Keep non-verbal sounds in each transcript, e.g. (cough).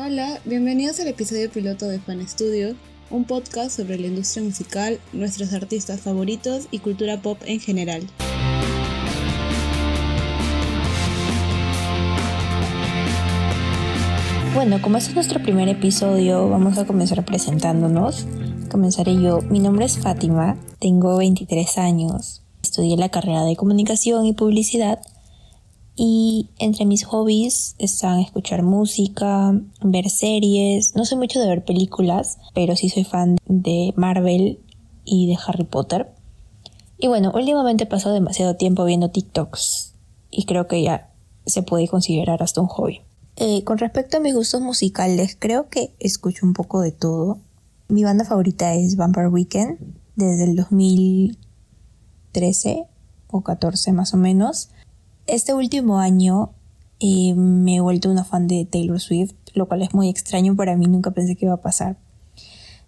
Hola, bienvenidos al episodio piloto de Fan Studio, un podcast sobre la industria musical, nuestros artistas favoritos y cultura pop en general. Bueno, como este es nuestro primer episodio, vamos a comenzar presentándonos. Comenzaré yo. Mi nombre es Fátima, tengo 23 años, estudié la carrera de comunicación y publicidad y entre mis hobbies están escuchar música, ver series. No soy mucho de ver películas, pero sí soy fan de Marvel y de Harry Potter. Y bueno, últimamente he pasado demasiado tiempo viendo TikToks y creo que ya se puede considerar hasta un hobby. Eh, con respecto a mis gustos musicales, creo que escucho un poco de todo. Mi banda favorita es Vampire Weekend desde el 2013 o 14 más o menos. Este último año eh, me he vuelto una fan de Taylor Swift, lo cual es muy extraño para mí, nunca pensé que iba a pasar.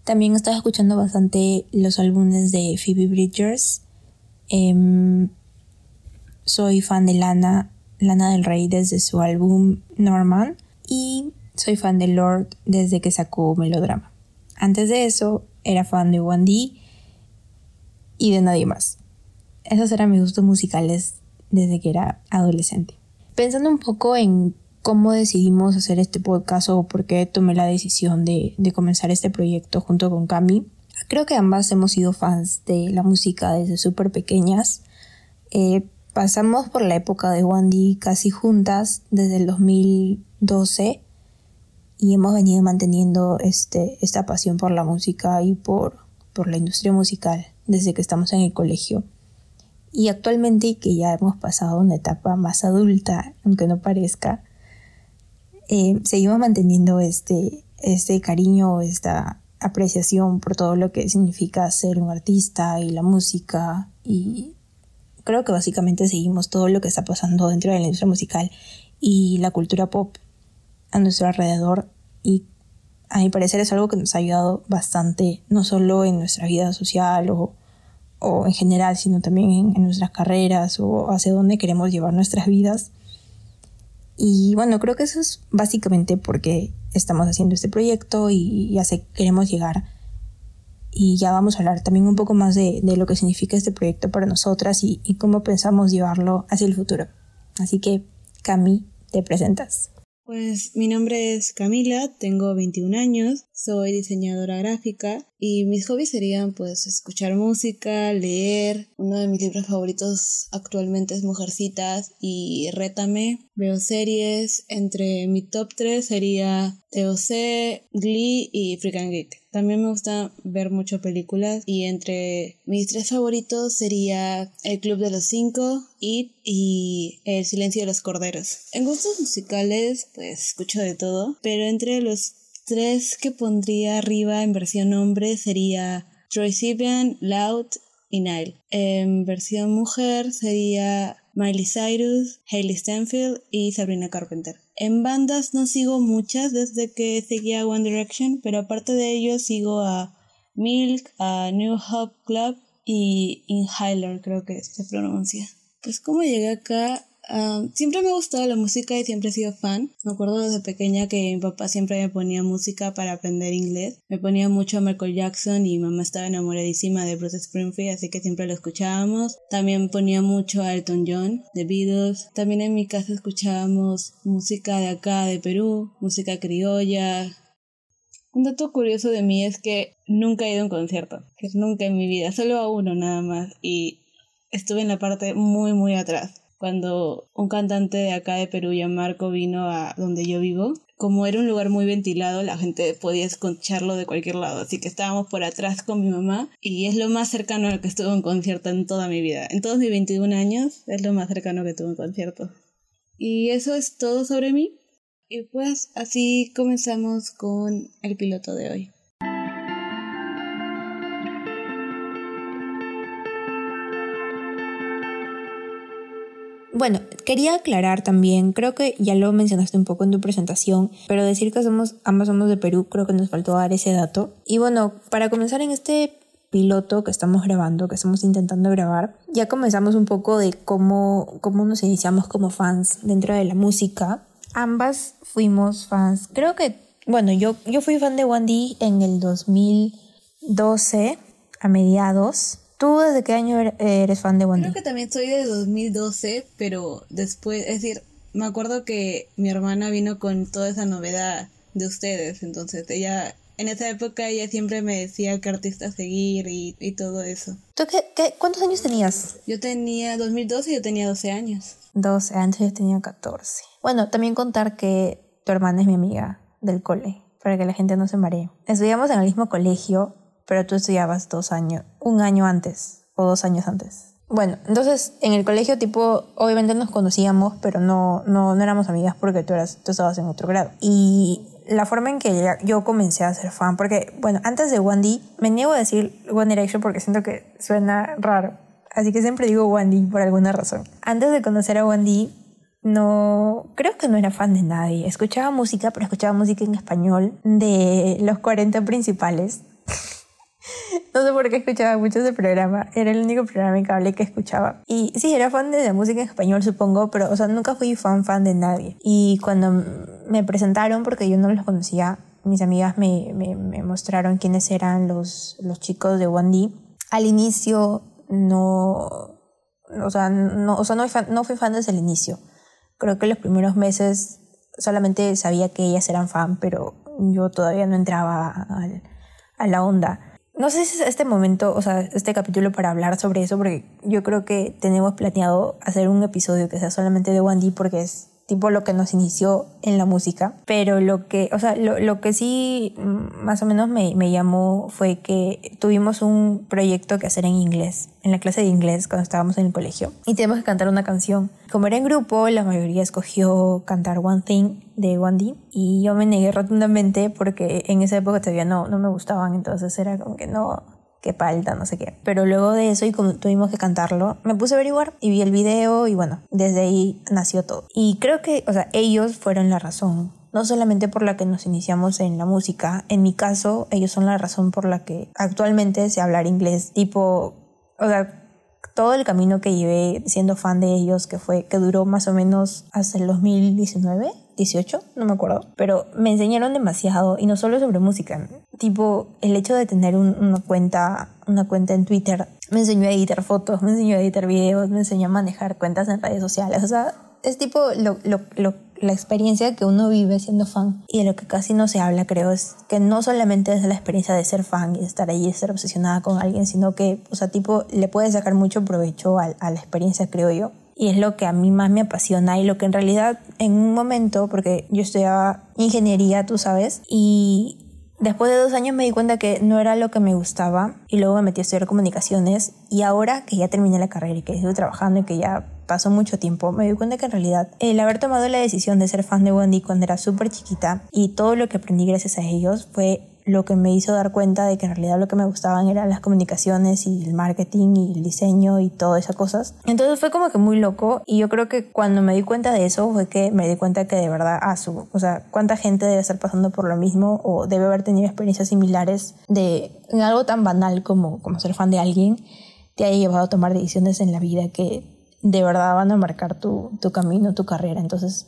También estaba escuchando bastante los álbumes de Phoebe Bridgers. Em, soy fan de Lana, Lana del Rey desde su álbum Norman y soy fan de Lord desde que sacó Melodrama. Antes de eso era fan de One D y de nadie más. Esos eran mis gustos musicales desde que era adolescente. Pensando un poco en cómo decidimos hacer este podcast o por qué tomé la decisión de, comenzar este proyecto junto con Cami, creo que ambas hemos sido fans de la música desde súper pequeñas. Eh, pasamos por la época de Wandy casi juntas desde el 2012 y hemos venido manteniendo este, esta pasión por la música y por, por la industria musical desde que estamos en el colegio. Y actualmente que ya hemos pasado una etapa más adulta, aunque no parezca, eh, seguimos manteniendo este, este cariño, esta apreciación por todo lo que significa ser un artista y la música. Y creo que básicamente seguimos todo lo que está pasando dentro de la industria musical y la cultura pop a nuestro alrededor. Y a mi parecer es algo que nos ha ayudado bastante, no solo en nuestra vida social o o en general, sino también en, nuestras carreras o hacia dónde queremos llevar nuestras vidas. Y bueno, creo que eso es básicamente porque estamos haciendo este proyecto y ya sé, queremos llegar. Y ya vamos a hablar también un poco más de, lo que significa este proyecto para nosotras y, y cómo pensamos llevarlo hacia el futuro. Así que, Cami, te presentas. Pues mi nombre es Camila, tengo 21 años, soy diseñadora gráfica y mis hobbies serían pues escuchar música, leer. Uno de mis libros favoritos actualmente es Mujercitas y Rétame. Veo series, entre mi top 3 sería TOC, Glee y Freak and Geek. También me gusta ver muchas películas y entre mis tres favoritos sería El Club de los Cinco, It y El Silencio de los Corderos. En gustos musicales pues escucho de todo, pero entre los tres que pondría arriba en versión hombre sería Troy Sivan, Loud y Nile. En versión mujer sería Miley Cyrus, Hailey Stanfield y Sabrina Carpenter. En bandas no sigo muchas desde que seguía One Direction, pero aparte de ello sigo a Milk, a New Hop Club y Inhaler, creo que se pronuncia. Pues como llegué acá, siempre me ha gustado la música y siempre he sido fan. Me acuerdo desde pequeña que mi papá siempre me ponía música para aprender inglés. Me ponía mucho a Michael Jackson y mi mamá estaba enamoradísima de Bruce Springfield, así que siempre lo escuchábamos. También ponía mucho a Elton John, The Beatles. También en mi casa escuchábamos música de acá, de Perú, música criolla. Un dato curioso de mí es que nunca he ido a un concierto, que nunca en mi vida, solo a uno nada más y estuve en la parte muy muy atrás cuando un cantante de acá de Perú, Marco, vino a donde yo vivo. Como era un lugar muy ventilado, la gente podía escucharlo de cualquier lado, así que estábamos por atrás con mi mamá y es lo más cercano al que estuve en concierto en toda mi vida. En todos mis 21 años es lo más cercano que tuve en concierto. Y eso es todo sobre mí. Y pues así comenzamos con el piloto de hoy. Bueno, quería aclarar también, creo que ya lo mencionaste un poco en tu presentación, pero decir que somos, ambas somos de Perú, creo que nos faltó dar ese dato. Y bueno, para comenzar en este piloto que estamos grabando, que estamos intentando grabar, ya comenzamos un poco de cómo, cómo nos iniciamos como fans dentro de la música. Ambas fuimos fans, creo que Bueno, yo, yo fui fan de Wandy en el 2012, a mediados. ¿Tú desde qué año er-, eres fan de Wandy? Creo que también soy de 2012, pero después, es decir, me acuerdo que mi hermana vino con toda esa novedad de ustedes, entonces ella en esa época ella siempre me decía qué artista seguir y, y todo eso. ¿Tú qué, qué, cuántos años tenías? Yo tenía 2012 y yo tenía 12 años. 12, antes yo tenía 14. Bueno, también contar que tu hermana es mi amiga del cole, para que la gente no se maree. Estudiamos en el mismo colegio, pero tú estudiabas dos años, un año antes o dos años antes. Bueno, entonces en el colegio tipo, obviamente nos conocíamos, pero no, no, no éramos amigas porque tú, eras, tú estabas en otro grado. Y la forma en que yo comencé a ser fan, porque, bueno, antes de Wandy, me niego a decir One Direction porque siento que suena raro. Así que siempre digo Wandy por alguna razón. Antes de conocer a Wandy, no, creo que no era fan de nadie. Escuchaba música, pero escuchaba música en español de los 40 principales. (laughs) No sé por qué escuchaba mucho ese programa. Era el único programa en cable que escuchaba. Y sí, era fan de la música en español, supongo, pero, o sea, nunca fui fan fan de nadie. Y cuando me presentaron, porque yo no los conocía, mis amigas me, me, me mostraron quiénes eran los, los chicos de One Al inicio no... O sea, no, o sea, no, fui fan, no fui fan desde el inicio. Creo que los primeros meses solamente sabía que ellas eran fan, pero yo todavía no entraba a, a la onda. No sé si es este momento, o sea, este capítulo para hablar sobre eso, porque yo creo que tenemos planeado hacer un episodio que sea solamente de Wandy porque es tipo lo que nos inició en la música. Pero lo que, o sea, lo, lo que sí mm, más o menos me, me, llamó fue que tuvimos un proyecto que hacer en inglés, en la clase de inglés cuando estábamos en el colegio. Y teníamos que cantar una canción. Como era en grupo, la mayoría escogió cantar One Thing de Wandy y yo me negué rotundamente porque en esa época todavía no, no me gustaban, entonces era como que no, qué palta, no sé qué. Pero luego de eso, y como tuvimos que cantarlo, me puse a averiguar y vi el video y bueno, desde ahí nació todo. Y creo que, o sea, ellos fueron la razón. No solamente por la que nos iniciamos en la música, en mi caso, ellos son la razón por la que actualmente sé hablar inglés. Tipo, o sea, todo el camino que llevé siendo fan de ellos, que fue, que duró más o menos hasta el 2019, 18, no me acuerdo, pero me enseñaron demasiado y no solo sobre música, tipo el hecho de tener una cuenta, una cuenta en Twitter, me enseñó a editar fotos, me enseñó a editar videos, me enseñó a manejar cuentas en redes sociales, o sea, es tipo lo, lo, lo, la experiencia que uno vive siendo fan. Y de lo que casi no se habla, creo, es que no solamente es la experiencia de ser fan y estar ahí, estar obsesionada con alguien, sino que, o sea, tipo, le puede sacar mucho provecho a, a la experiencia, creo yo y es lo que a mí más me apasiona y lo que en realidad en un momento, porque yo estudiaba ingeniería, tú sabes, y después de dos años me di cuenta que no era lo que me gustaba y luego me metí a estudiar comunicaciones y ahora que ya terminé la carrera y que estoy trabajando y que ya pasó mucho tiempo, me di cuenta que en realidad el haber tomado la decisión de ser fan de Wendy cuando era súper chiquita y todo lo que aprendí gracias a ellos fue lo que me hizo dar cuenta de que en realidad lo que me gustaban eran las comunicaciones y el marketing y el diseño y todas esas cosas. Entonces fue como que muy loco y yo creo que cuando me di cuenta de eso fue que me di cuenta que de verdad, ah, su, o sea, cuánta gente debe estar pasando por lo mismo o debe haber tenido experiencias similares de en algo tan banal como, como ser fan de alguien te haya llevado a tomar decisiones en la vida que de verdad van a marcar tu, tu camino, tu carrera. Entonces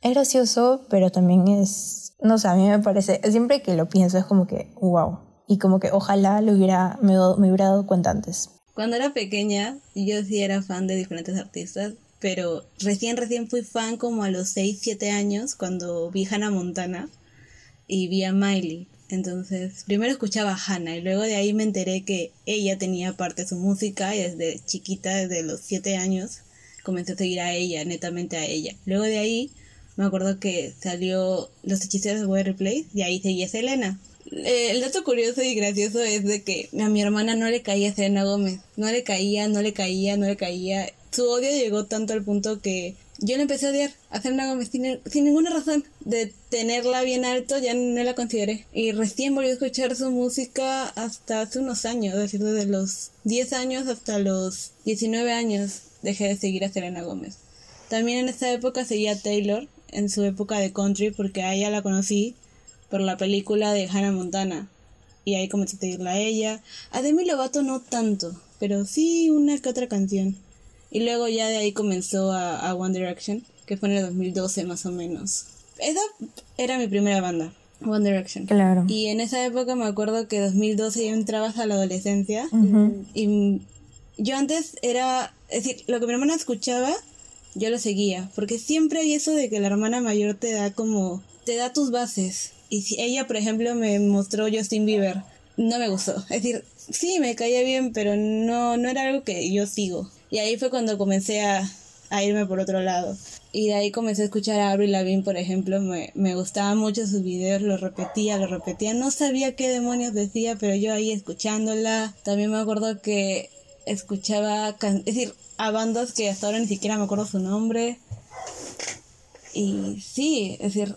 es gracioso, pero también es no sé, a mí me parece, siempre que lo pienso es como que, wow. Y como que ojalá lo hubiera, me, me hubiera dado cuenta antes. Cuando era pequeña, yo sí era fan de diferentes artistas, pero recién, recién fui fan como a los 6, 7 años cuando vi Hannah Montana y vi a Miley. Entonces, primero escuchaba a Hannah y luego de ahí me enteré que ella tenía parte de su música y desde chiquita, desde los 7 años, comencé a seguir a ella, netamente a ella. Luego de ahí me acuerdo que salió Los Hechiceros de Water Place y ahí seguía Selena. Eh, el dato curioso y gracioso es de que a mi hermana no le caía Selena Gómez. No le caía, no le caía, no le caía. Su odio llegó tanto al punto que yo le empecé a odiar a Selena Gómez sin, sin, ninguna razón. De tenerla bien alto ya no la consideré. Y recién volví a escuchar su música hasta hace unos años, es decir, desde los 10 años hasta los 19 años dejé de seguir a Selena Gómez. También en esa época seguía Taylor, en su época de country porque a ella la conocí por la película de Hannah Montana. Y ahí comencé a seguirla a ella. A Demi Lovato no tanto, pero sí una que otra canción. Y luego ya de ahí comenzó a, One Direction, que fue en el 2012 más o menos. Esa era mi primera banda. One Direction. Claro. Y en esa época me acuerdo que 2012 yo entraba a la adolescencia y yo antes era, es decir, lo que mi hermana escuchaba, yo lo seguía, porque siempre hay eso de que la hermana mayor te da como, te da tus bases. Y si ella, por ejemplo, me mostró Justin Bieber, no me gustó. Es decir, sí, me caía bien, pero no, no era algo que yo sigo. Y ahí fue cuando comencé a, a irme por otro lado. Y de ahí comencé a escuchar a Avril Lavigne, por ejemplo, me, me gustaban mucho sus videos, lo repetía, lo repetía. No sabía qué demonios decía, pero yo ahí escuchándola. También me acuerdo que escuchaba, es decir, a bandas que hasta ahora ni siquiera me acuerdo su nombre. Y sí, es decir,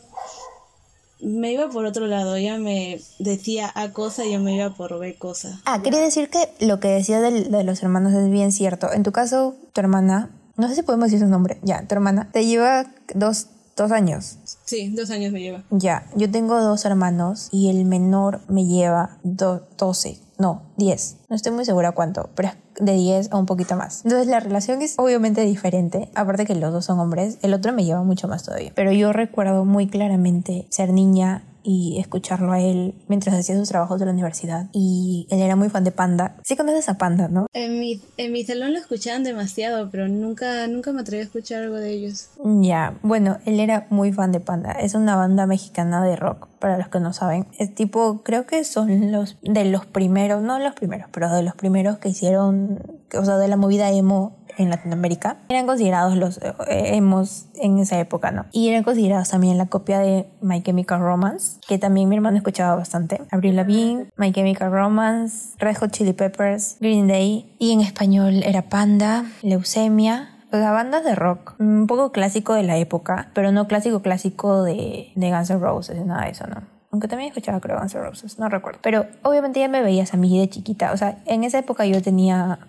me iba por otro lado, ella me decía A cosa y yo me iba por B cosa. Ah, quería decir que lo que decía de, de los hermanos es bien cierto. En tu caso, tu hermana, no sé si podemos decir su nombre, ya, tu hermana, te lleva dos, dos años. Sí, dos años me lleva. Ya, yo tengo dos hermanos y el menor me lleva do, 12, no, 10. No estoy muy segura cuánto, pero de 10 a un poquito más. Entonces la relación es obviamente diferente, aparte que los dos son hombres, el otro me lleva mucho más todavía. Pero yo recuerdo muy claramente ser niña y escucharlo a él mientras hacía sus trabajos de la universidad. Y él era muy fan de Panda. Sí conoces a Panda, ¿no? En mi, en mi salón lo escuchaban demasiado, pero nunca, nunca me atreví a escuchar algo de ellos. Ya, bueno, él era muy fan de Panda. Es una banda mexicana de rock, para los que no saben. Es tipo, creo que son los de los primeros, no los primeros, pero de los primeros que hicieron, o sea, de la movida emo en Latinoamérica, eran considerados los eh, emos en esa época, ¿no? Y eran considerados también la copia de My Chemical Romance, que también mi hermano escuchaba bastante. Avril Lavigne, My Chemical Romance, Red Hot Chili Peppers, Green Day, y en español era Panda, Leucemia, o sea, bandas de rock, un poco clásico de la época, pero no clásico clásico de, de Guns N' Roses, nada de eso, ¿no? Aunque también escuchaba creo Guns N' Roses, no recuerdo. Pero obviamente ya me veías a mí de chiquita. O sea, en esa época yo tenía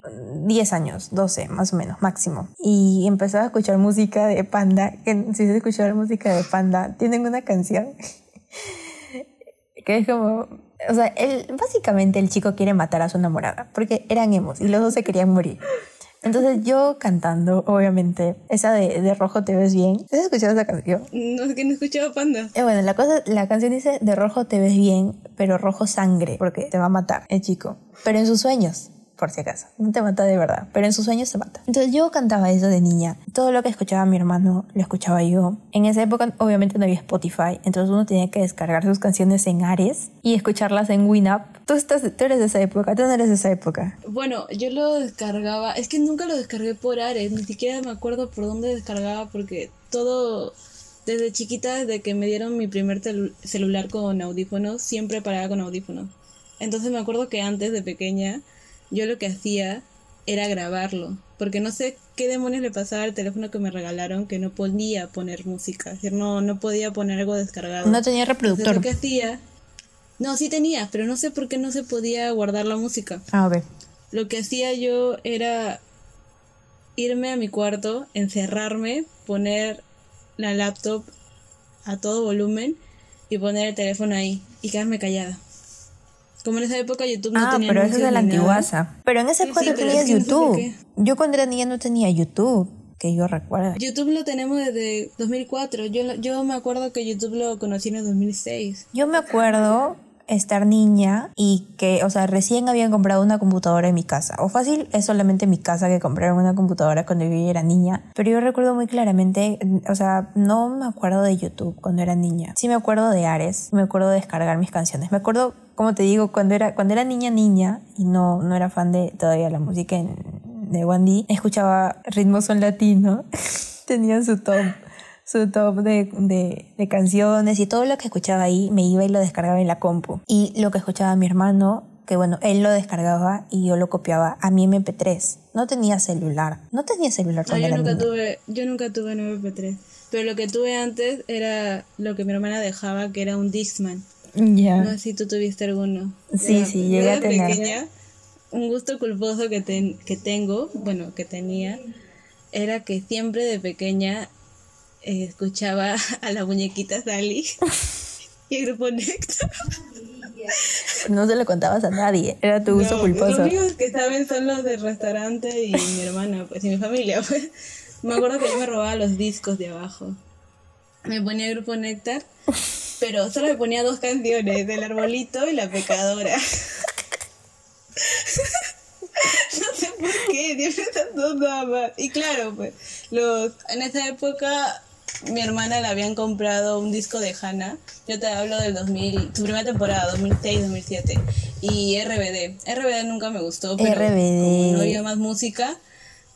10 años, 12 más o menos, máximo. Y empezaba a escuchar música de Panda. Si se escuchaba música de Panda, tienen una canción (laughs) que es como... O sea, él, básicamente el chico quiere matar a su enamorada porque eran emos y los dos se querían morir. Entonces yo cantando, obviamente, esa de, de rojo te ves bien. ¿Has escuchado esa canción? No, es que no escuchaba Panda. Eh, bueno, la, cosa, la canción dice, de rojo te ves bien, pero rojo sangre, porque te va a matar el chico. Pero en sus sueños, por si acaso. No te mata de verdad, pero en sus sueños se mata. Entonces yo cantaba eso de niña. Todo lo que escuchaba mi hermano lo escuchaba yo. En esa época obviamente no había Spotify, entonces uno tenía que descargar sus canciones en Ares y escucharlas en Winamp. Tú, estás, tú eres de esa época, tú no eres de esa época. Bueno, yo lo descargaba, es que nunca lo descargué por Ares, ni siquiera me acuerdo por dónde descargaba porque todo desde chiquita, desde que me dieron mi primer celular con audífonos, siempre paraba con audífonos. Entonces me acuerdo que antes de pequeña yo lo que hacía era grabarlo, porque no sé qué demonios le pasaba al teléfono que me regalaron que no podía poner música, es decir, no, no podía poner algo descargado. No tenía reproductor. Entonces, lo que hacía, no, sí tenía, pero no sé por qué no se podía guardar la música. Ah, ok. Lo que hacía yo era irme a mi cuarto, encerrarme, poner la laptop a todo volumen y poner el teléfono ahí y quedarme callada. Como en esa época YouTube no ah, tenía pero eso es de la antiguaza. Pero en esa Sí, época sí, no pero tenías no YouTube. yo cuando era niña no tenía YouTube, que yo recuerdo. YouTube lo tenemos desde 2004. Yo, yo me acuerdo que YouTube lo conocí en el 2006. Yo me acuerdo estar niña y que, o sea, recién habían comprado una computadora en mi casa. O fácil, es solamente en mi casa que compraron una computadora cuando yo era niña. Pero yo recuerdo muy claramente, o sea, no me acuerdo de YouTube cuando era niña. Sí me acuerdo de Ares, me acuerdo de descargar mis canciones. Me acuerdo, como te digo, cuando era, cuando era niña, niña, y no, no era fan de todavía la música en- de Wandy, escuchaba ritmos son latino. (laughs) Tenía su top su top de, de, de canciones y todo lo que escuchaba ahí me iba y lo descargaba en la compu. Y lo que escuchaba mi hermano, que bueno, él lo descargaba y yo lo copiaba a mi MP3. No tenía celular. No tenía celular No, yo era nunca niña. tuve, yo nunca tuve un MP3. Pero lo que tuve antes era lo que mi hermana dejaba, que era un Dixman. Ya. No sé si tú tuviste alguno. Sí, Era- sí, llegué a de tener. pequeña, un gusto culposo que, ten- que tengo, bueno, que tenía, era que siempre de pequeña eh, escuchaba (laughs) a la muñequita Sally (laughs) y el grupo Nectar. No se lo contabas a nadie. Era tu gusto No, culposo. Los únicos que saben son los del restaurante y mi hermana, pues, y mi familia, pues. Me acuerdo que yo me robaba los discos de abajo. Me ponía el grupo Néctar pero solo me ponía dos canciones, El Arbolito y La Pecadora. (laughs) no sé por qué, siempre esas dos nada más. Y claro, pues, los, en esa época mi hermana le habían comprado un disco de Hannah. Yo te hablo del 2000, su primera temporada, 2006-2007. Y RBD. RBD nunca me gustó, pero como no había más música,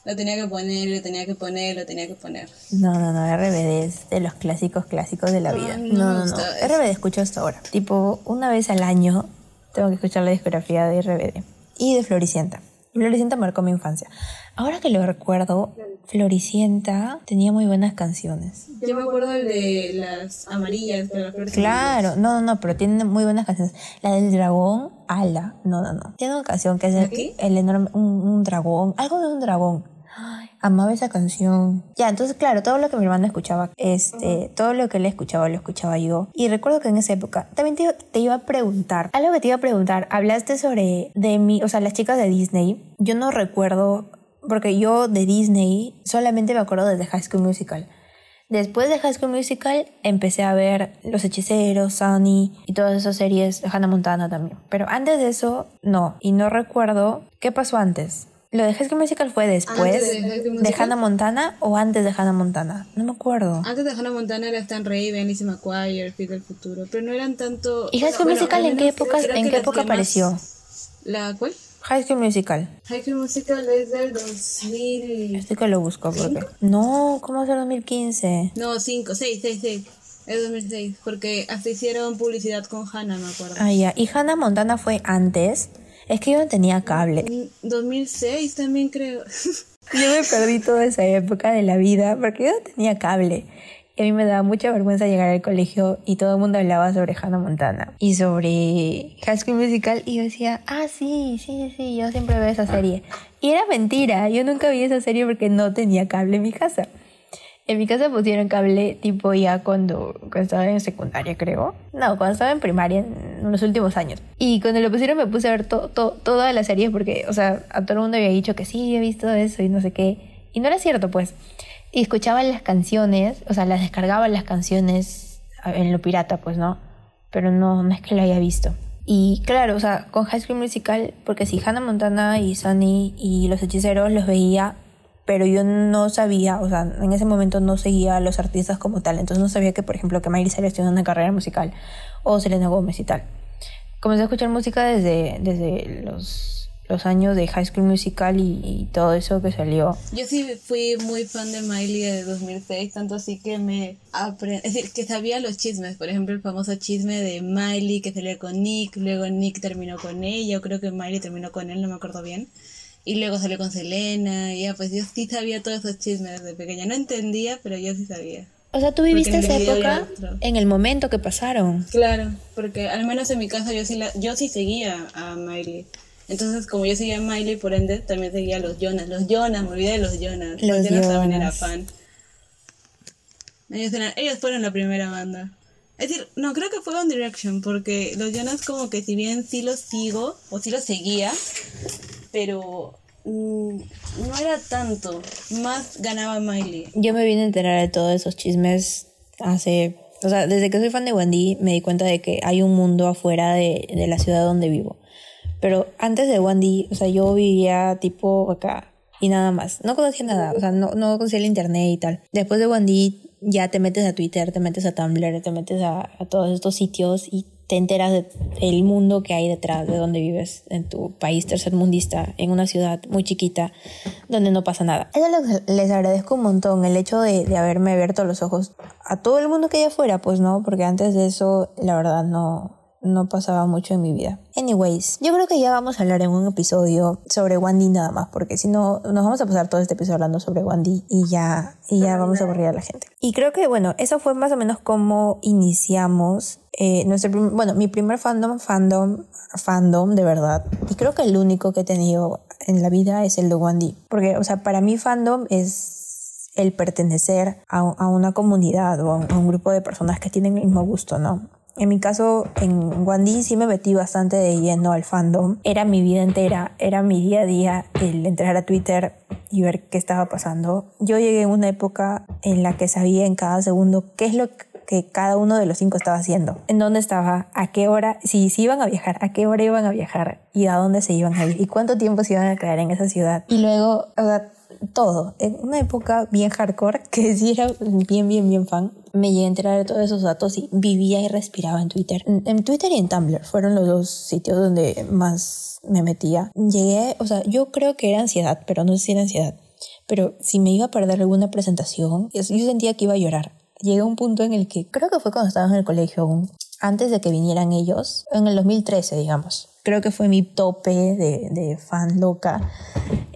lo tenía que poner, lo tenía que poner, lo tenía que poner. No, no, no, RBD es de los clásicos clásicos de la vida. No, no, no. RBD escucho hasta ahora. Tipo, una vez al año tengo que escuchar la discografía de RBD. Y de Floricienta. Floricienta marcó mi infancia. Ahora que lo recuerdo, Floricienta tenía muy buenas canciones. Yo me acuerdo de las amarillas, de las flores Claro, no, no, no, pero tiene muy buenas canciones. La del dragón, ala, no, no, no. Tiene una canción que es el, enorme, un dragón, algo de un dragón amaba esa canción. Ya, entonces claro, todo lo que mi hermano escuchaba, este, todo lo que él escuchaba, lo escuchaba yo. Y recuerdo que en esa época también te, iba a preguntar, algo que te iba a preguntar, hablaste sobre de mí, o sea, las chicas de Disney. Yo no recuerdo, porque yo de Disney solamente me acuerdo de The High School Musical. Después de High School Musical empecé a ver Los Hechiceros, Sunny y todas esas series, Hannah Montana también. Pero antes de eso, no. Y no recuerdo qué pasó antes. ¿Lo de High School Musical fue después de, Hannah Montana o antes de Hannah Montana? No me acuerdo. Antes de Hannah Montana era Stan Raven, Lizzie McGuire, Fit del Futuro, pero no eran tanto... ¿Y High School Musical en qué época, en qué época apareció? ¿La cuál? High School Musical. High School Musical es del 2000... Estoy que lo busco porque... No, ¿cómo es el 2015? No, 5, 6, 6, 6. Es 2006, porque hasta hicieron publicidad con Hannah, me acuerdo. Ah, ya. ¿Y Hannah Montana fue antes? Es que yo no tenía cable. 2006 también creo. (laughs) Yo me perdí toda esa época de la vida porque yo no tenía cable. Y a mí me daba mucha vergüenza llegar al colegio y todo el mundo hablaba sobre Hannah Montana y sobre High School Musical y yo decía, ah, sí, sí, sí, yo siempre veo esa serie. Y era mentira, yo nunca vi esa serie porque no tenía cable en mi casa. En mi casa pusieron cable tipo ya cuando, cuando estaba en secundaria, creo. No, cuando estaba en primaria, en los últimos años. Y cuando lo pusieron me puse a ver to, toda la serie porque, o sea, a todo el mundo había dicho que sí, he visto eso y no sé qué. Y no era cierto, pues. Y escuchaba las canciones, o sea, las descargaba las canciones en lo pirata, pues, ¿no? Pero no, no es que lo haya visto. Y claro, o sea, con High School Musical, porque si Hannah Montana y Sunny y los hechiceros los veía pero yo no sabía, o sea, en ese momento no seguía a los artistas como tal, entonces no sabía que, por ejemplo, que Miley Cyrus tiene una carrera musical o Selena Gomez y tal. Comencé a escuchar música desde, desde los, los años de High School Musical y, todo eso que salió. Yo sí fui muy fan de Miley de 2006, tanto así que me aprendí, es decir, que sabía los chismes, por ejemplo, el famoso chisme de Miley que salió con Nick, luego Nick terminó con ella, yo creo que Miley terminó con él, no me acuerdo bien. Y luego salió con Selena, y ya, pues yo sí sabía todos esos chismes desde pequeña. No entendía, pero yo sí sabía. O sea, tú viviste esa época en el momento que pasaron. Claro, porque al menos en mi casa yo sí, la, yo sí seguía a Miley. Entonces, como yo seguía a Miley, por ende, también seguía a los Jonas. Los Jonas, me olvidé de los Jonas. Los, Jonas, también era fan. Ellos, ellos fueron la primera banda. Es decir, no, creo que fue One Direction, porque los Jonas como que si bien sí los sigo, o sí los seguía, pero mm, no era tanto. Más ganaba Miley. Yo me vine a enterar de todos esos chismes hace... O sea, desde que soy fan de Wendy me di cuenta de que hay un mundo afuera de, de la ciudad donde vivo. Pero antes de Wendy, o sea, yo vivía tipo acá y nada más. No conocía nada, o sea, no, no conocía el internet y tal. Después de Wendy ya te metes a Twitter, te metes a Tumblr, te metes a, a todos estos sitios y te enteras del mundo que hay detrás de donde vives, en tu país tercermundista, en una ciudad muy chiquita, donde no pasa nada. Eso les agradezco un montón, el hecho de, de haberme abierto los ojos a todo el mundo que hay afuera, pues no, porque antes de eso, la verdad, no, no pasaba mucho en mi vida. Anyways, yo creo que ya vamos a hablar en un episodio sobre Wandy nada más, porque si no, nos vamos a pasar todo este episodio hablando sobre Wandy y ya, y ya vamos a aburrir a la gente. Y creo que, bueno, eso fue más o menos como iniciamos eh, nuestro, bueno, mi primer fandom, fandom, fandom de verdad. Y creo que el único que he tenido en la vida es el de Wandy. Porque, o sea, para mí fandom es el pertenecer a, a una comunidad o a un grupo de personas que tienen el mismo gusto, ¿no? En mi caso, en Wandy sí me metí bastante de lleno al fandom. Era mi vida entera, era mi día a día el entrar a Twitter y ver qué estaba pasando. Yo llegué a una época en la que sabía en cada segundo qué es lo que cada uno de los cinco estaba haciendo. En dónde estaba, a qué hora, si, si iban a viajar, a qué hora iban a viajar y a dónde se iban a ir y cuánto tiempo se iban a quedar en esa ciudad. Y luego, o sea, todo. En una época bien hardcore, que sí era bien, bien, bien fan, me llegué a enterar de todos esos datos y vivía y respiraba en Twitter. En, Twitter y en Tumblr fueron los dos sitios donde más me metía. Llegué, o sea, yo creo que era ansiedad, pero no sé si era ansiedad. Pero si me iba a perder alguna presentación, yo sentía que iba a llorar. Llegué a un punto en el que, creo que fue cuando estábamos en el colegio aún, antes de que vinieran ellos, en el 2013, digamos. Creo que fue mi tope de, de fan loca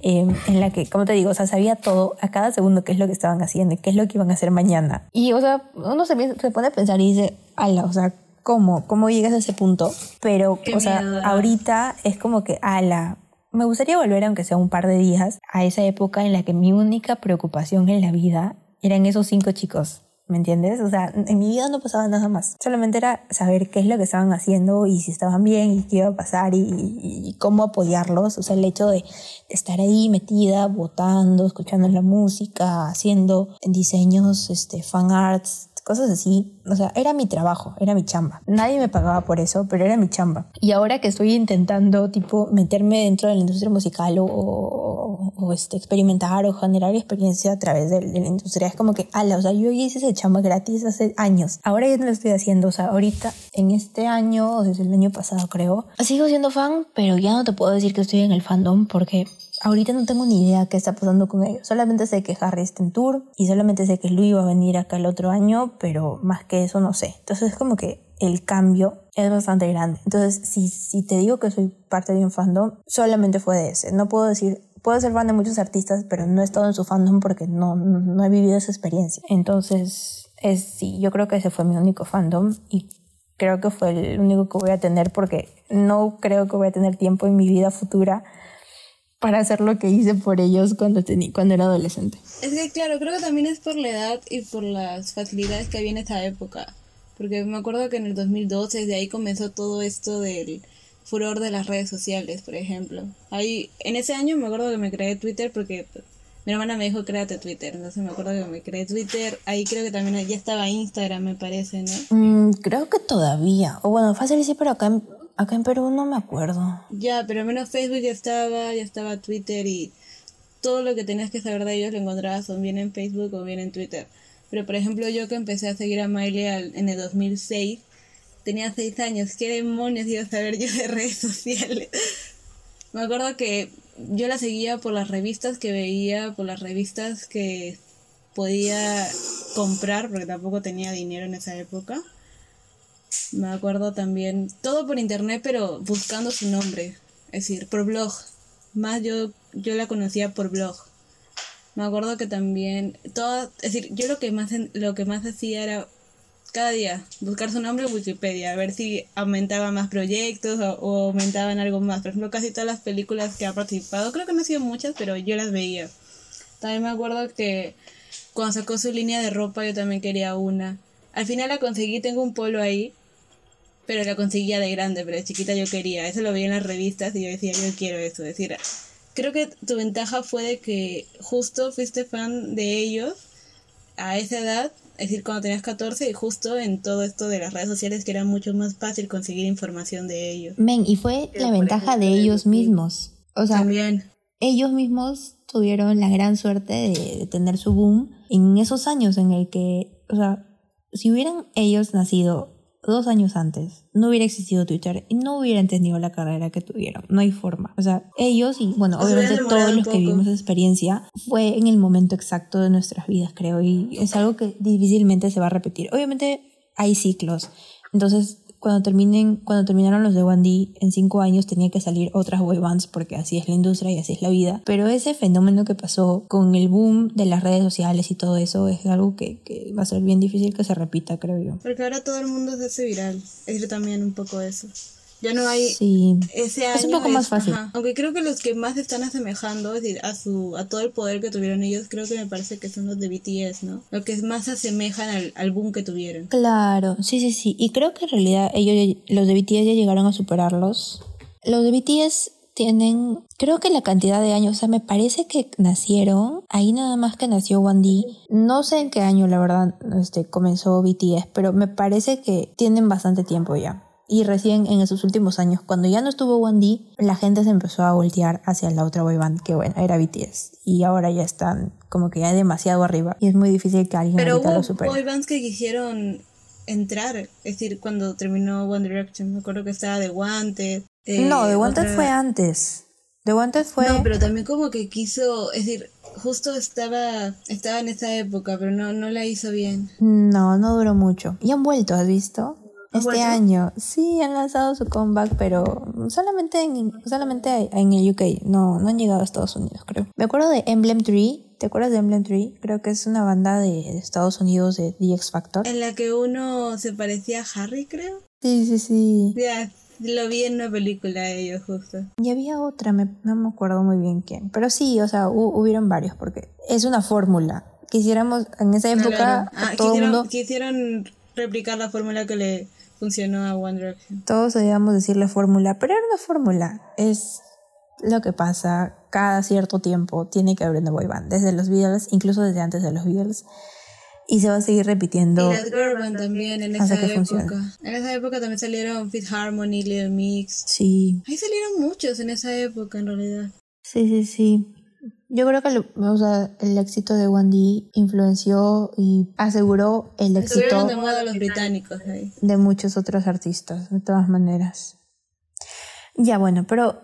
Em, en la que, como te digo, o sea, sabía todo a cada segundo qué es lo que estaban haciendo y qué es lo que iban a hacer mañana. Y, o sea, uno se, se pone a pensar y dice, ala, o sea, ¿cómo? ¿Cómo llegas a ese punto? Pero, o sea, ahorita es como que, ala, me gustaría volver, aunque sea un par de días, a esa época en la que mi única preocupación en la vida eran esos cinco chicos. ¿Me entiendes? O sea, en mi vida no pasaba nada más. Solamente era saber qué es lo que estaban haciendo y si estaban bien y qué iba a pasar y, cómo apoyarlos. O sea, el hecho de estar ahí metida, votando, escuchando la música, haciendo diseños, este, fan arts, cosas así. O sea, era mi trabajo, era mi chamba. Nadie me pagaba por eso, pero era mi chamba. Y ahora que estoy intentando, tipo, meterme dentro de la industria musical o, este, experimentar o generar experiencia a través de, la industria, es como que, ala, o sea, yo hice esa chamba gratis hace años. Ahora ya no lo estoy haciendo. O sea, ahorita, en este año, o desde el año pasado, creo, sigo siendo fan, pero ya no te puedo decir que estoy en el fandom porque ahorita no tengo ni idea qué está pasando con ellos. Solamente sé que Harry está en tour y solamente sé que Louis va a venir acá el otro año, pero más que eso no sé. Entonces es como que el cambio es bastante grande. Entonces, si, si te digo que soy parte de un fandom, solamente fue de ese. No puedo decir, puedo ser fan de muchos artistas, pero no he estado en su fandom porque no, no, he vivido esa experiencia. Entonces, es, sí, yo creo que ese fue mi único fandom y creo que fue el único que voy a tener porque no creo que voy a tener tiempo en mi vida futura para hacer lo que hice por ellos cuando, tenía, cuando era adolescente. Es que claro, creo que también es por la edad y por las facilidades que había en esa época. Porque me acuerdo que en el 2012 desde ahí comenzó todo esto del furor de las redes sociales, por ejemplo. Ahí, en ese año me acuerdo que me creé Twitter porque mi hermana me dijo créate Twitter, entonces me acuerdo que me creé Twitter, ahí creo que también ya estaba Instagram me parece, ¿no? Mm, creo que todavía, o bueno, fácil sí, pero acá en, Acá en Perú no me acuerdo. Ya, pero al menos Facebook ya estaba, ya estaba Twitter y todo lo que tenías que saber de ellos lo encontrabas o bien en Facebook o bien en Twitter. Pero por ejemplo yo que empecé a seguir a Miley en el 2006, tenía 6 años, ¿qué demonios iba a saber yo de redes sociales? (laughs) Me acuerdo que yo la seguía por las revistas que veía, por las revistas que podía comprar, porque tampoco tenía dinero en esa época. Me acuerdo también, todo por internet, pero buscando su nombre, es decir, por blog. Más yo, yo la conocía por blog. Me acuerdo que también, todo, es decir, yo lo que más, lo que más hacía era cada día buscar su nombre en Wikipedia, a ver si aumentaba más proyectos o, o, aumentaban algo más. Por ejemplo, casi todas las películas que ha participado, creo que no han sido muchas, pero yo las veía. También me acuerdo que cuando sacó su línea de ropa yo también quería una. Al final la conseguí, tengo un polo ahí pero la conseguía de grande, pero de chiquita yo quería. Eso lo veía en las revistas y yo decía, yo quiero eso. Es decir, creo que tu ventaja fue de que justo fuiste fan de ellos a esa edad, es decir, cuando tenías 14 y justo en todo esto de las redes sociales que era mucho más fácil conseguir información de ellos. Men, y fue la ventaja de ellos mismos. O sea, También. ellos mismos tuvieron la gran suerte de, de tener su boom en esos años en el que, o sea, si hubieran ellos nacido dos años antes no hubiera existido Twitter y no hubiera entendido la carrera que tuvieron. No hay forma. O sea, ellos y bueno, obviamente todos los que vivimos esa experiencia fue en el momento exacto de nuestras vidas, creo, y es algo que difícilmente se va a repetir. Obviamente hay ciclos. Entonces, cuando terminen, cuando terminaron los de Wandy, en cinco años tenía que salir otras boy bands porque así es la industria y así es la vida. Pero ese fenómeno que pasó con el boom de las redes sociales y todo eso es algo que, que va a ser bien difícil que se repita, creo yo. Porque ahora todo el mundo se hace viral. Es también un poco eso. Ya no hay ese año. Es un poco más fácil. Aunque creo que los que más están asemejando, es decir, a su a todo el poder que tuvieron ellos, creo que me parece que son los de BTS, ¿no? Los que más se asemejan al, al boom que tuvieron. Claro, sí, sí, sí. Y creo que en realidad ellos, los de BTS ya llegaron a superarlos. Los de BTS tienen, creo que la cantidad de años, o sea, me parece que nacieron, ahí nada más que nació Wandy. No sé en qué año, la verdad, este, comenzó BTS, pero me parece que tienen bastante tiempo ya. Y recién en esos últimos años, cuando ya no estuvo Wandy, la gente se empezó a voltear hacia la otra boy band, que bueno, era BTS. Y ahora ya están como que ya demasiado arriba. Y es muy difícil que alguien Pero ahorita lo hubo supere. boy bands que quisieron entrar, es decir, cuando terminó One Direction. Me acuerdo que estaba The Wanted. eh, no, The Wanted otra- fue antes. The Wanted fue... No, pero también como que quiso, es decir, justo estaba, estaba en esa época, pero no, no la hizo bien. No, no duró mucho. Y han vuelto, ¿has visto? ¿Han Este vuelto? año. Sí, han lanzado su comeback, pero solamente en, solamente en el UK. No, no han llegado a Estados Unidos, creo. Me acuerdo de Emblem Tree. ¿Te acuerdas de Emblem Tree? Creo que es una banda de, Estados Unidos de The X Factor. En la que uno se parecía a Harry, creo. Sí, sí, sí. Ya, lo vi en una película de ellos justo. Y había otra, me- no me acuerdo muy bien quién. Pero sí, o sea, hu- hubieron varios, porque es una fórmula. Quisiéramos, en esa época, Claro. Ah, todo quisieron, mundo... quisieron replicar la fórmula que le funcionó a One Direction. todos debíamos decirle fórmula, pero era una fórmula. Es lo que pasa cada cierto tiempo. Tiene que haber una boy band. Desde los Beatles, incluso desde antes de los Beatles. Y se va a seguir repitiendo. Y las girl band también en esa que funcione. época. En esa época también salieron Fit Harmony, Little Mix. Sí, Ahí salieron muchos en esa época en realidad. sí, sí, sí. Yo creo que lo- o sea, el éxito de Wandy influenció y aseguró el éxito de moda los británicos de muchos otros artistas, de todas maneras. Ya, bueno, pero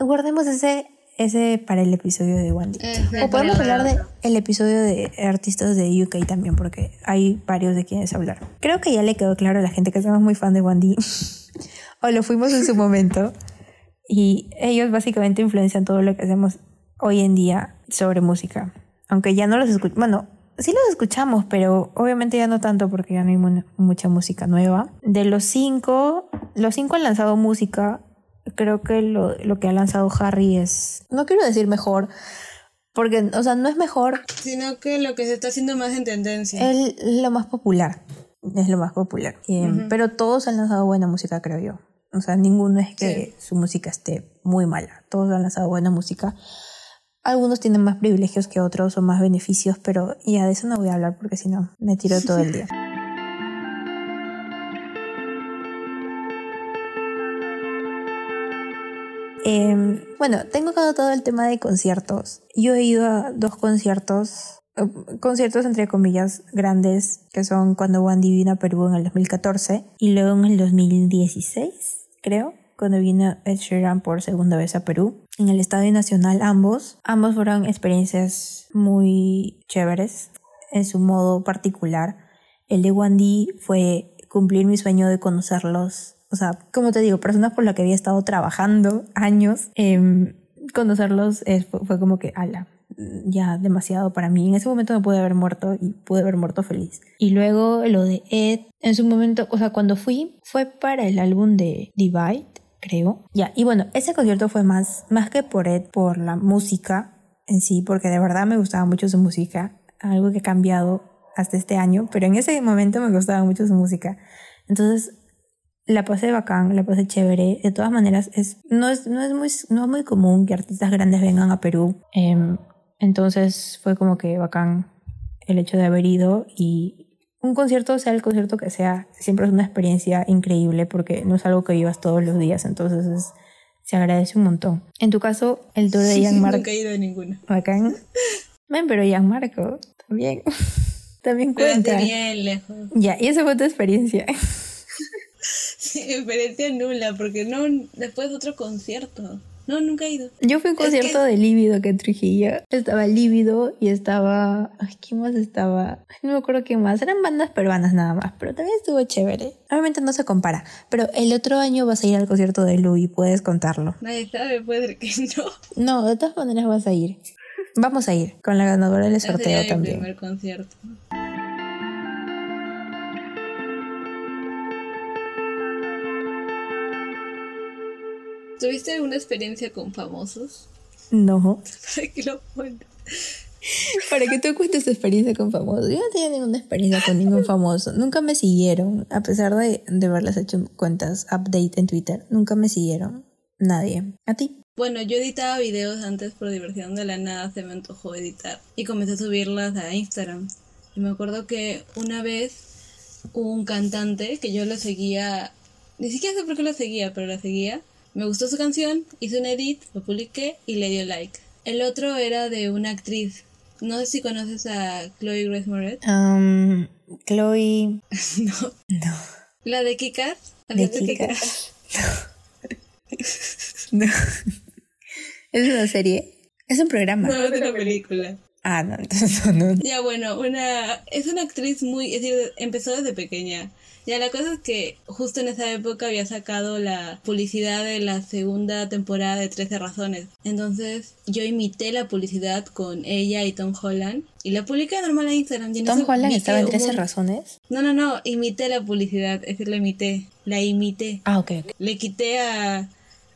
guardemos ese, ese para el episodio de Wandy. Ese O podemos hablar de el episodio de artistas de UK también, porque hay varios de quienes hablar. Creo que ya le quedó claro a la gente que somos muy fan de Wandy, (laughs) o lo fuimos en su momento, y ellos básicamente influencian todo lo que hacemos hoy en día sobre música. Aunque ya no los escuchamos, bueno, sí los escuchamos, pero obviamente ya no tanto porque ya no hay mu- mucha música nueva. De los cinco, los cinco han lanzado música. Creo que lo, lo que ha lanzado Harry es, no quiero decir mejor, porque, o sea, no es mejor, Sino que lo que se está haciendo más en tendencia. es lo más popular. Es lo más popular. Eh, Pero todos han lanzado buena música, creo yo. O sea, ninguno es que su música esté muy mala. Todos han lanzado buena música. Algunos tienen más privilegios que otros o más beneficios, pero ya de eso no voy a hablar porque si no me tiro (laughs) todo el día. Eh, bueno, tengo todo el tema de conciertos. Yo he ido a dos conciertos, eh, conciertos entre comillas grandes, que son cuando Wandy vino a Perú en el 2014 y luego en el 2016, creo, cuando vino Ed Sheeran por segunda vez a Perú. En el Estadio Nacional ambos. Ambos fueron experiencias muy chéveres en su modo particular. El de Wandy fue cumplir mi sueño de conocerlos. O sea, como te digo, personas por las que había estado trabajando años, em, conocerlos es- fue como que, ala, ya demasiado para mí. En ese momento me pude haber muerto y pude haber muerto feliz. Y luego lo de Ed, en su momento, o sea, cuando fui, fue para el álbum de Divide, creo. Ya, y bueno, ese concierto fue más, más que por Ed, por la música en sí, porque de verdad me gustaba mucho su música, algo que ha cambiado hasta este año, pero en ese momento me gustaba mucho su música. Entonces, la pasé bacán, la pasé chévere. De todas maneras, es, no, es, no, es muy, no es muy común que artistas grandes vengan a Perú. Em, entonces fue como que bacán el hecho de haber ido y un concierto, sea el concierto que sea, siempre es una experiencia increíble porque no es algo que vivas todos los días, entonces es- se agradece un montón. En tu caso, el tour de Jan Marco, Nunca he ido de ninguno. bacán. (laughs) Ven, pero Jan Marco también, (laughs) también Pero cuenta. estoy bien lejos. Ya, y esa fue tu experiencia. (laughs) Sí, experiencia nula, porque no, después de otro concierto. No, nunca he ido. Yo fui a un concierto que- de Lívido acá en Trujillo. Estaba Lívido y estaba. Ay, ¿quién más estaba? Ay, no me acuerdo quién más. Eran bandas peruanas nada más, pero también estuvo chévere. Obviamente no se compara, pero el otro año vas a ir al concierto de Lu y puedes contarlo. Nadie sabe, puede ser que no. No, de todas maneras vas a ir. Vamos a ir con la ganadora del Ese sorteo sería mi también. primer concierto. ¿Tuviste alguna experiencia con famosos? No. ¿Para qué lo? Para que tú cuentes tu experiencia con famosos. Yo no tenía ninguna experiencia con ningún famoso. Nunca me siguieron. A pesar de, de haberles hecho cuentas update en Twitter, nunca me siguieron. Nadie. ¿A ti? Bueno, yo editaba videos antes por diversión de la nada, se me antojó editar y comencé a subirlas a Instagram. Y me acuerdo que una vez hubo un cantante que yo lo seguía, ni siquiera sé por qué lo seguía, pero lo seguía. Me gustó su canción, hice un edit, lo publiqué y le dio like. El otro era de una actriz. No sé si conoces a Chloe Grace Moretz. (laughs) Um, Chloe. (laughs) no. No. La de Kikas. ¿De Kikas? (laughs) No. ¿Es una serie? Es un programa. No, es una película. Ah, no, entonces no, no. Ya bueno, una es una actriz muy, es decir, empezó desde pequeña. Ya la cosa es que justo en esa época había sacado la publicidad de la segunda temporada de 13 razones. Entonces yo imité la publicidad con ella y Tom Holland y la publiqué normal en Instagram. Y en ¿Tom Holland estaba en 13 hubo- razones? No, no, no, imité la publicidad, es decir, la imité, la imité. Ah, ok. Le quité a,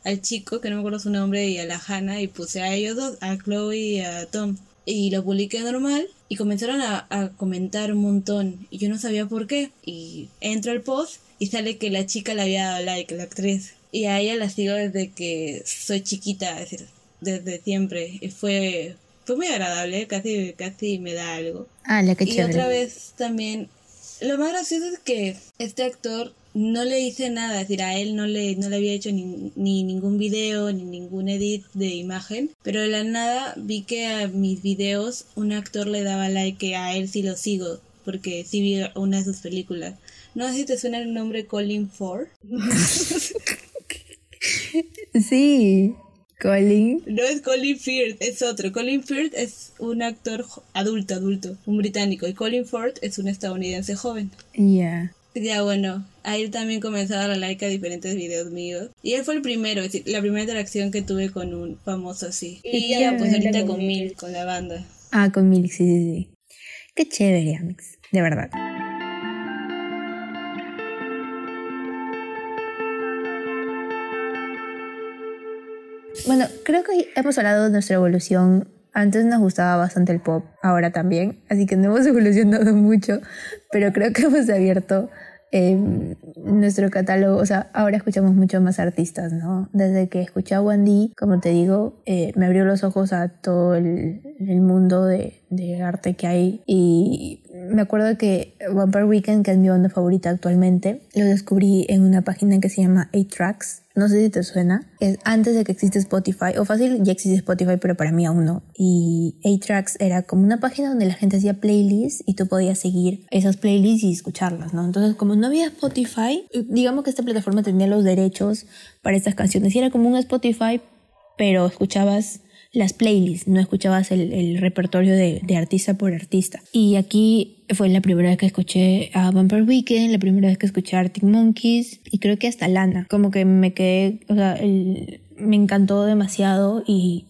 al chico, que no me acuerdo su nombre, y a la Hannah, y puse a ellos dos, a Chloe y a Tom. Y lo publiqué normal, y comenzaron a, a comentar un montón, y yo no sabía por qué. Y entro al post, y sale que la chica le había dado like, la actriz. Y a ella la sigo desde que soy chiquita, es decir, desde siempre. Y fue, fue muy agradable, casi, casi me da algo. Ah, la que Y chévere. otra vez también, lo más gracioso es que este actor no le hice nada, es decir, a él no le, no le había hecho ni, ni ningún video, ni ningún edit de imagen, pero de la nada vi que a mis videos un actor le daba like que a él sí lo sigo, porque sí vi una de sus películas. No sé si te suena el nombre Colin Ford. (laughs) Sí, Colin. No es Colin Firth, es otro. Colin Firth es un actor adulto, adulto, un británico, y Colin Ford es un estadounidense joven. Ya. Ya bueno, a él también comenzó a dar like a diferentes videos míos. Y él fue el primero, es decir, la primera interacción que tuve con un famoso así. Y ya pues ahorita con Mil, con la banda. Ah, con Milk, sí, sí, sí. Qué chévere, Amix. De verdad. Bueno, creo que hemos hablado de nuestra evolución. Antes nos gustaba bastante el pop, ahora también, así que no hemos (laughs) evolucionado mucho, pero creo que hemos abierto eh, nuestro catálogo, o sea, ahora escuchamos mucho más artistas, ¿no? Desde que escuché a Wandy, como te digo, eh, me abrió los ojos a todo el, mundo de arte que hay y me acuerdo que Vampire Weekend, que es mi banda favorita actualmente, lo descubrí en una página que se llama 8tracks. No sé si te suena. Es antes de que existe Spotify, o fácil ya existe Spotify, pero para mí aún no. Y 8tracks era como una página donde la gente hacía playlists y tú podías seguir esas playlists y escucharlas, ¿no? Entonces, como no había Spotify, digamos que esta plataforma tenía los derechos para estas canciones. Y era como un Spotify, pero escuchabas las playlists, no escuchabas el, el repertorio de, de artista por artista. Y aquí fue la primera vez que escuché a Vampire Weekend, la primera vez que escuché a Arctic Monkeys y creo que hasta Lana. Como que me quedé, o sea, me encantó demasiado y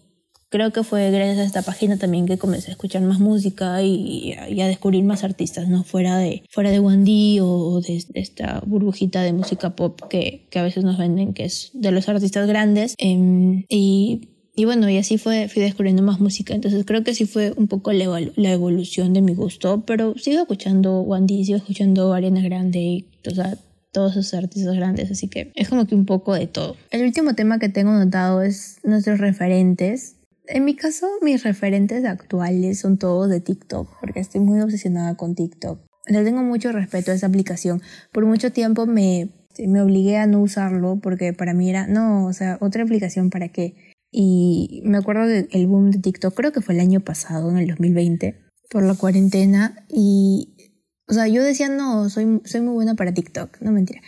creo que fue gracias a esta página también que comencé a escuchar más música y, a descubrir más artistas, ¿no? Fuera de, fuera de D o de, de esta burbujita de música pop que, que a veces nos venden, que es de los artistas grandes. Em, y y bueno, y así fue, fui descubriendo más música. Entonces creo que sí fue un poco la, evol- la evolución de mi gusto. Pero sigo escuchando Wandy, sigo escuchando Ariana Grande, o sea, todos esos artistas grandes. Así que es como que un poco de todo. El último tema que tengo notado es nuestros referentes. En mi caso, mis referentes actuales son todos de TikTok, porque estoy muy obsesionada con TikTok. Le tengo mucho respeto a esa aplicación. Por mucho tiempo me, me obligué a no usarlo porque para mí era, no, o sea, otra aplicación para qué. Y me acuerdo del boom de TikTok, creo que fue el año pasado, en el 2020, por la cuarentena. Y, o sea, yo decía, no, soy, soy muy buena para TikTok, no mentira.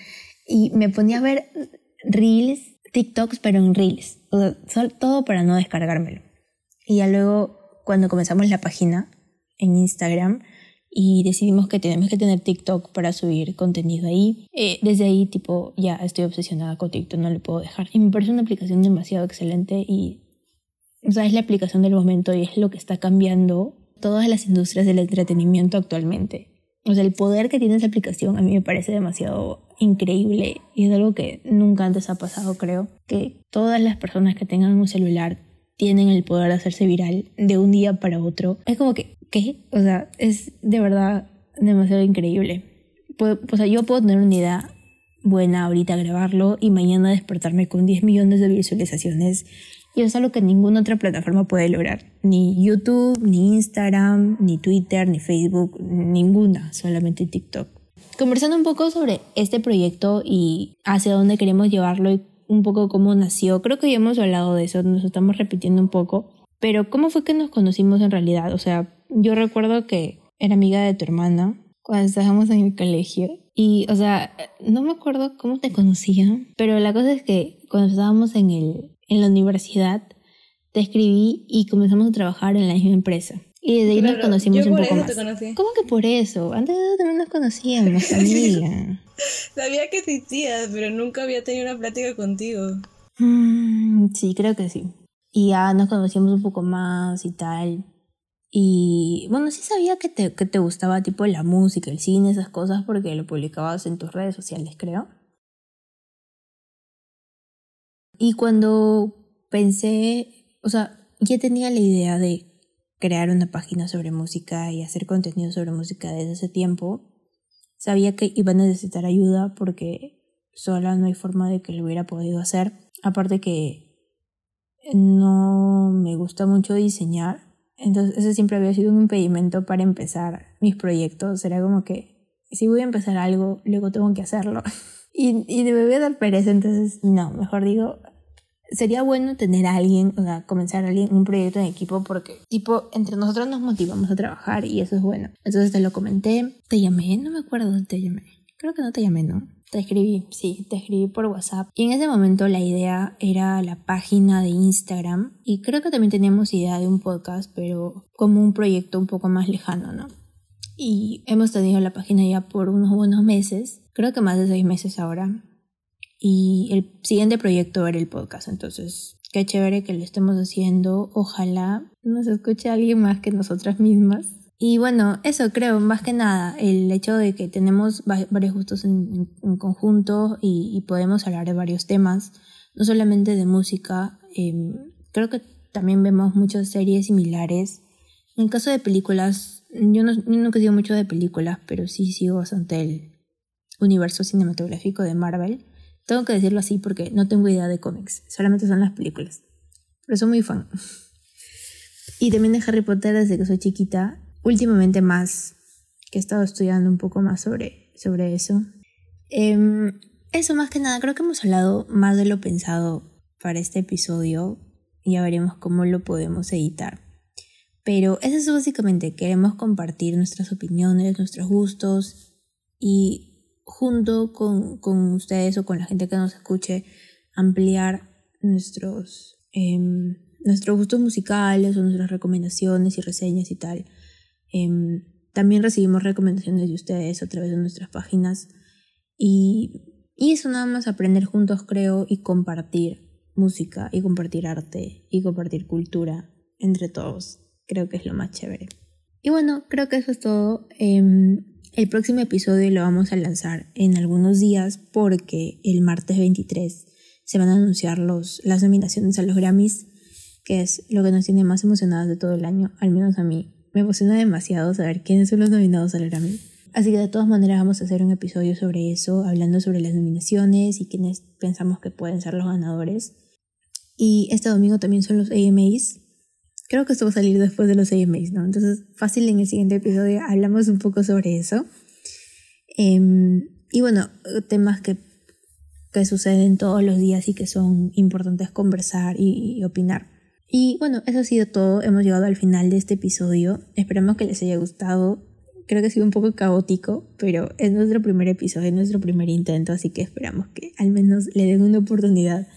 Y me ponía a ver reels, TikToks, pero en reels. O sea, todo para no descargármelo. Y ya luego, cuando comenzamos la página en Instagram y decidimos que tenemos que tener TikTok para subir contenido ahí, eh, desde ahí, tipo, ya estoy obsesionada con TikTok, no le puedo dejar. Y me parece una aplicación demasiado excelente y, o sea, es la aplicación del momento y es lo que está cambiando todas las industrias del entretenimiento actualmente. O sea, el poder que tiene esa aplicación a mí me parece demasiado increíble y es algo que nunca antes ha pasado, creo. Que todas las personas que tengan un celular tienen el poder de hacerse viral de un día para otro. Es como que, ¿qué? O sea, es de verdad demasiado increíble. O sea, yo puedo tener una idea buena ahorita grabarlo y mañana despertarme con 10 millones de visualizaciones Y es algo que ninguna otra plataforma puede lograr. Ni YouTube, ni Instagram, ni Twitter, ni Facebook, ninguna, solamente TikTok. Conversando un poco sobre este proyecto y hacia dónde queremos llevarlo y un poco cómo nació, creo que ya hemos hablado de eso, nos estamos repitiendo un poco, pero ¿cómo fue que nos conocimos en realidad? O sea, yo recuerdo que era amiga de tu hermana cuando estábamos en el colegio y, o sea, no me acuerdo cómo te conocía, pero la cosa es que cuando estábamos en, el, en la universidad, te escribí y comenzamos a trabajar en la misma empresa. Y desde ahí nos conocimos un poco más. ¿Cómo que por eso? Antes de eso también nos conocíamos, (laughs) amiga. Sabía que existías, pero nunca había tenido una plática contigo. Mm, sí, creo que sí. Y ya nos conocíamos un poco más y tal. Y bueno, sí sabía que te, que te gustaba tipo la música, el cine, esas cosas, porque lo publicabas en tus redes sociales, creo. Y cuando pensé, o sea, ya tenía la idea de crear una página sobre música y hacer contenido sobre música desde ese tiempo, sabía que iba a necesitar ayuda porque sola no hay forma de que lo hubiera podido hacer. Aparte que no me gusta mucho diseñar entonces ese siempre había sido un impedimento para empezar mis proyectos. Era como que si voy a empezar algo, luego tengo que hacerlo. (laughs) y, y me voy a dar pereza, entonces no, mejor digo, sería bueno tener a alguien, o sea, comenzar a alguien, un proyecto en equipo porque, tipo, entre nosotros nos motivamos a trabajar y eso es bueno. Entonces te lo comenté, te llamé, no me acuerdo, te llamé. Creo que no te llamé, ¿no? Te escribí, sí, te escribí por WhatsApp. Y en ese momento la idea era la página de Instagram. Y creo que también teníamos idea de un podcast, pero como un proyecto un poco más lejano, ¿no? Y hemos tenido la página ya por unos buenos meses. Creo que más de seis meses ahora. Y el siguiente proyecto era el podcast. Entonces, qué chévere que lo estemos haciendo. Ojalá nos escuche alguien más que nosotras mismas. Y bueno, eso creo, más que nada, el hecho de que tenemos varios gustos en, conjunto y, podemos hablar de varios temas, no solamente de música, em, creo que también vemos muchas series similares. En el caso de películas, yo, no, yo nunca sigo mucho de películas, pero sí sigo bastante el universo cinematográfico de Marvel. Tengo que decirlo así porque no tengo idea de cómics, solamente son las películas. Pero soy muy fan. (laughs) Y también de Harry Potter desde que soy chiquita últimamente más, que he estado estudiando un poco más sobre, sobre eso. Em, eso más que nada, creo que hemos hablado más de lo pensado para este episodio. Ya veremos cómo lo podemos editar. Pero eso es básicamente, queremos compartir nuestras opiniones, nuestros gustos y junto con, con ustedes o con la gente que nos escuche, ampliar nuestros, em, nuestros gustos musicales o nuestras recomendaciones y reseñas y tal. Em, también recibimos recomendaciones de ustedes a través de nuestras páginas y, y eso nada más aprender juntos creo y compartir música y compartir arte y compartir cultura entre todos. Creo que es lo más chévere. Y bueno, creo que eso es todo. Em, el próximo episodio lo vamos a lanzar en algunos días porque el martes 23 se van a anunciar los, las nominaciones a los Grammys, que es lo que nos tiene más emocionados de todo el año, al menos a mí. Me emociona demasiado saber quiénes son los nominados al Grammy. Así que de todas maneras vamos a hacer un episodio sobre eso, hablando sobre las nominaciones y quiénes pensamos que pueden ser los ganadores. Y este domingo también son los AMAs. Creo que esto va a salir después de los AMAs, ¿no? Entonces, fácil en el siguiente episodio hablamos un poco sobre eso. Em, y bueno, temas que, que suceden todos los días y que son importantes conversar y opinar. Y bueno, eso ha sido todo. Hemos llegado al final de este episodio. Esperamos que les haya gustado. Creo que ha sido un poco caótico, pero es nuestro primer episodio, es nuestro primer intento, así que esperamos que al menos le den una oportunidad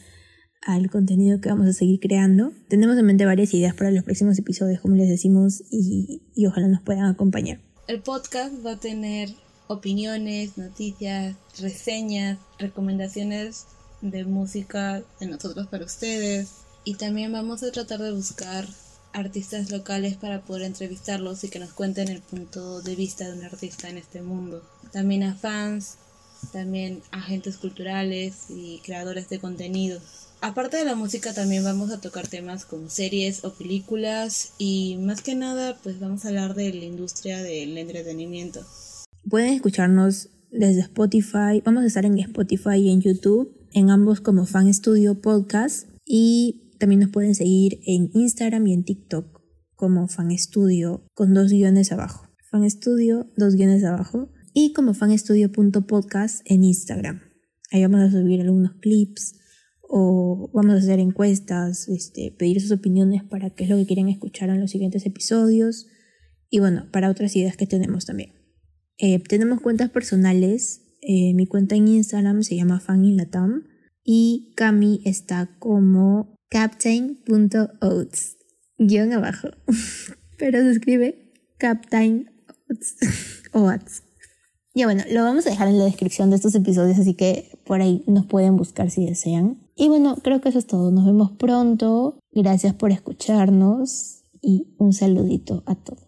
al contenido que vamos a seguir creando. Tenemos en mente varias ideas para los próximos episodios, como les decimos, y, y ojalá nos puedan acompañar. El podcast va a tener opiniones, noticias, reseñas, recomendaciones de música de nosotros para ustedes, y también vamos a tratar de buscar artistas locales para poder entrevistarlos y que nos cuenten el punto de vista de un artista en este mundo. También a fans, también agentes culturales y creadores de contenido. Aparte de la música también vamos a tocar temas como series o películas y más que nada pues vamos a hablar de la industria del entretenimiento. Pueden escucharnos desde Spotify, vamos a estar en Spotify y en YouTube, en ambos como Fan Studio Podcast y también nos pueden seguir en Instagram y en TikTok como Fan Studio con dos guiones abajo. Fan Studio, dos guiones abajo. Y como fanstudio.podcast en Instagram. Ahí vamos a subir algunos clips o vamos a hacer encuestas, este, pedir sus opiniones para qué es lo que quieren escuchar en los siguientes episodios y bueno, para otras ideas que tenemos también. Eh, tenemos cuentas personales. Eh, mi cuenta en Instagram se llama Latam y Cami está como captain.oats, guion abajo. (laughs) Pero se escribe Captain (laughs) Oats. Ya bueno, lo vamos a dejar en la descripción de estos episodios, así que por ahí nos pueden buscar si desean. Y bueno, creo que eso es todo. Nos vemos pronto. Gracias por escucharnos y un saludito a todos.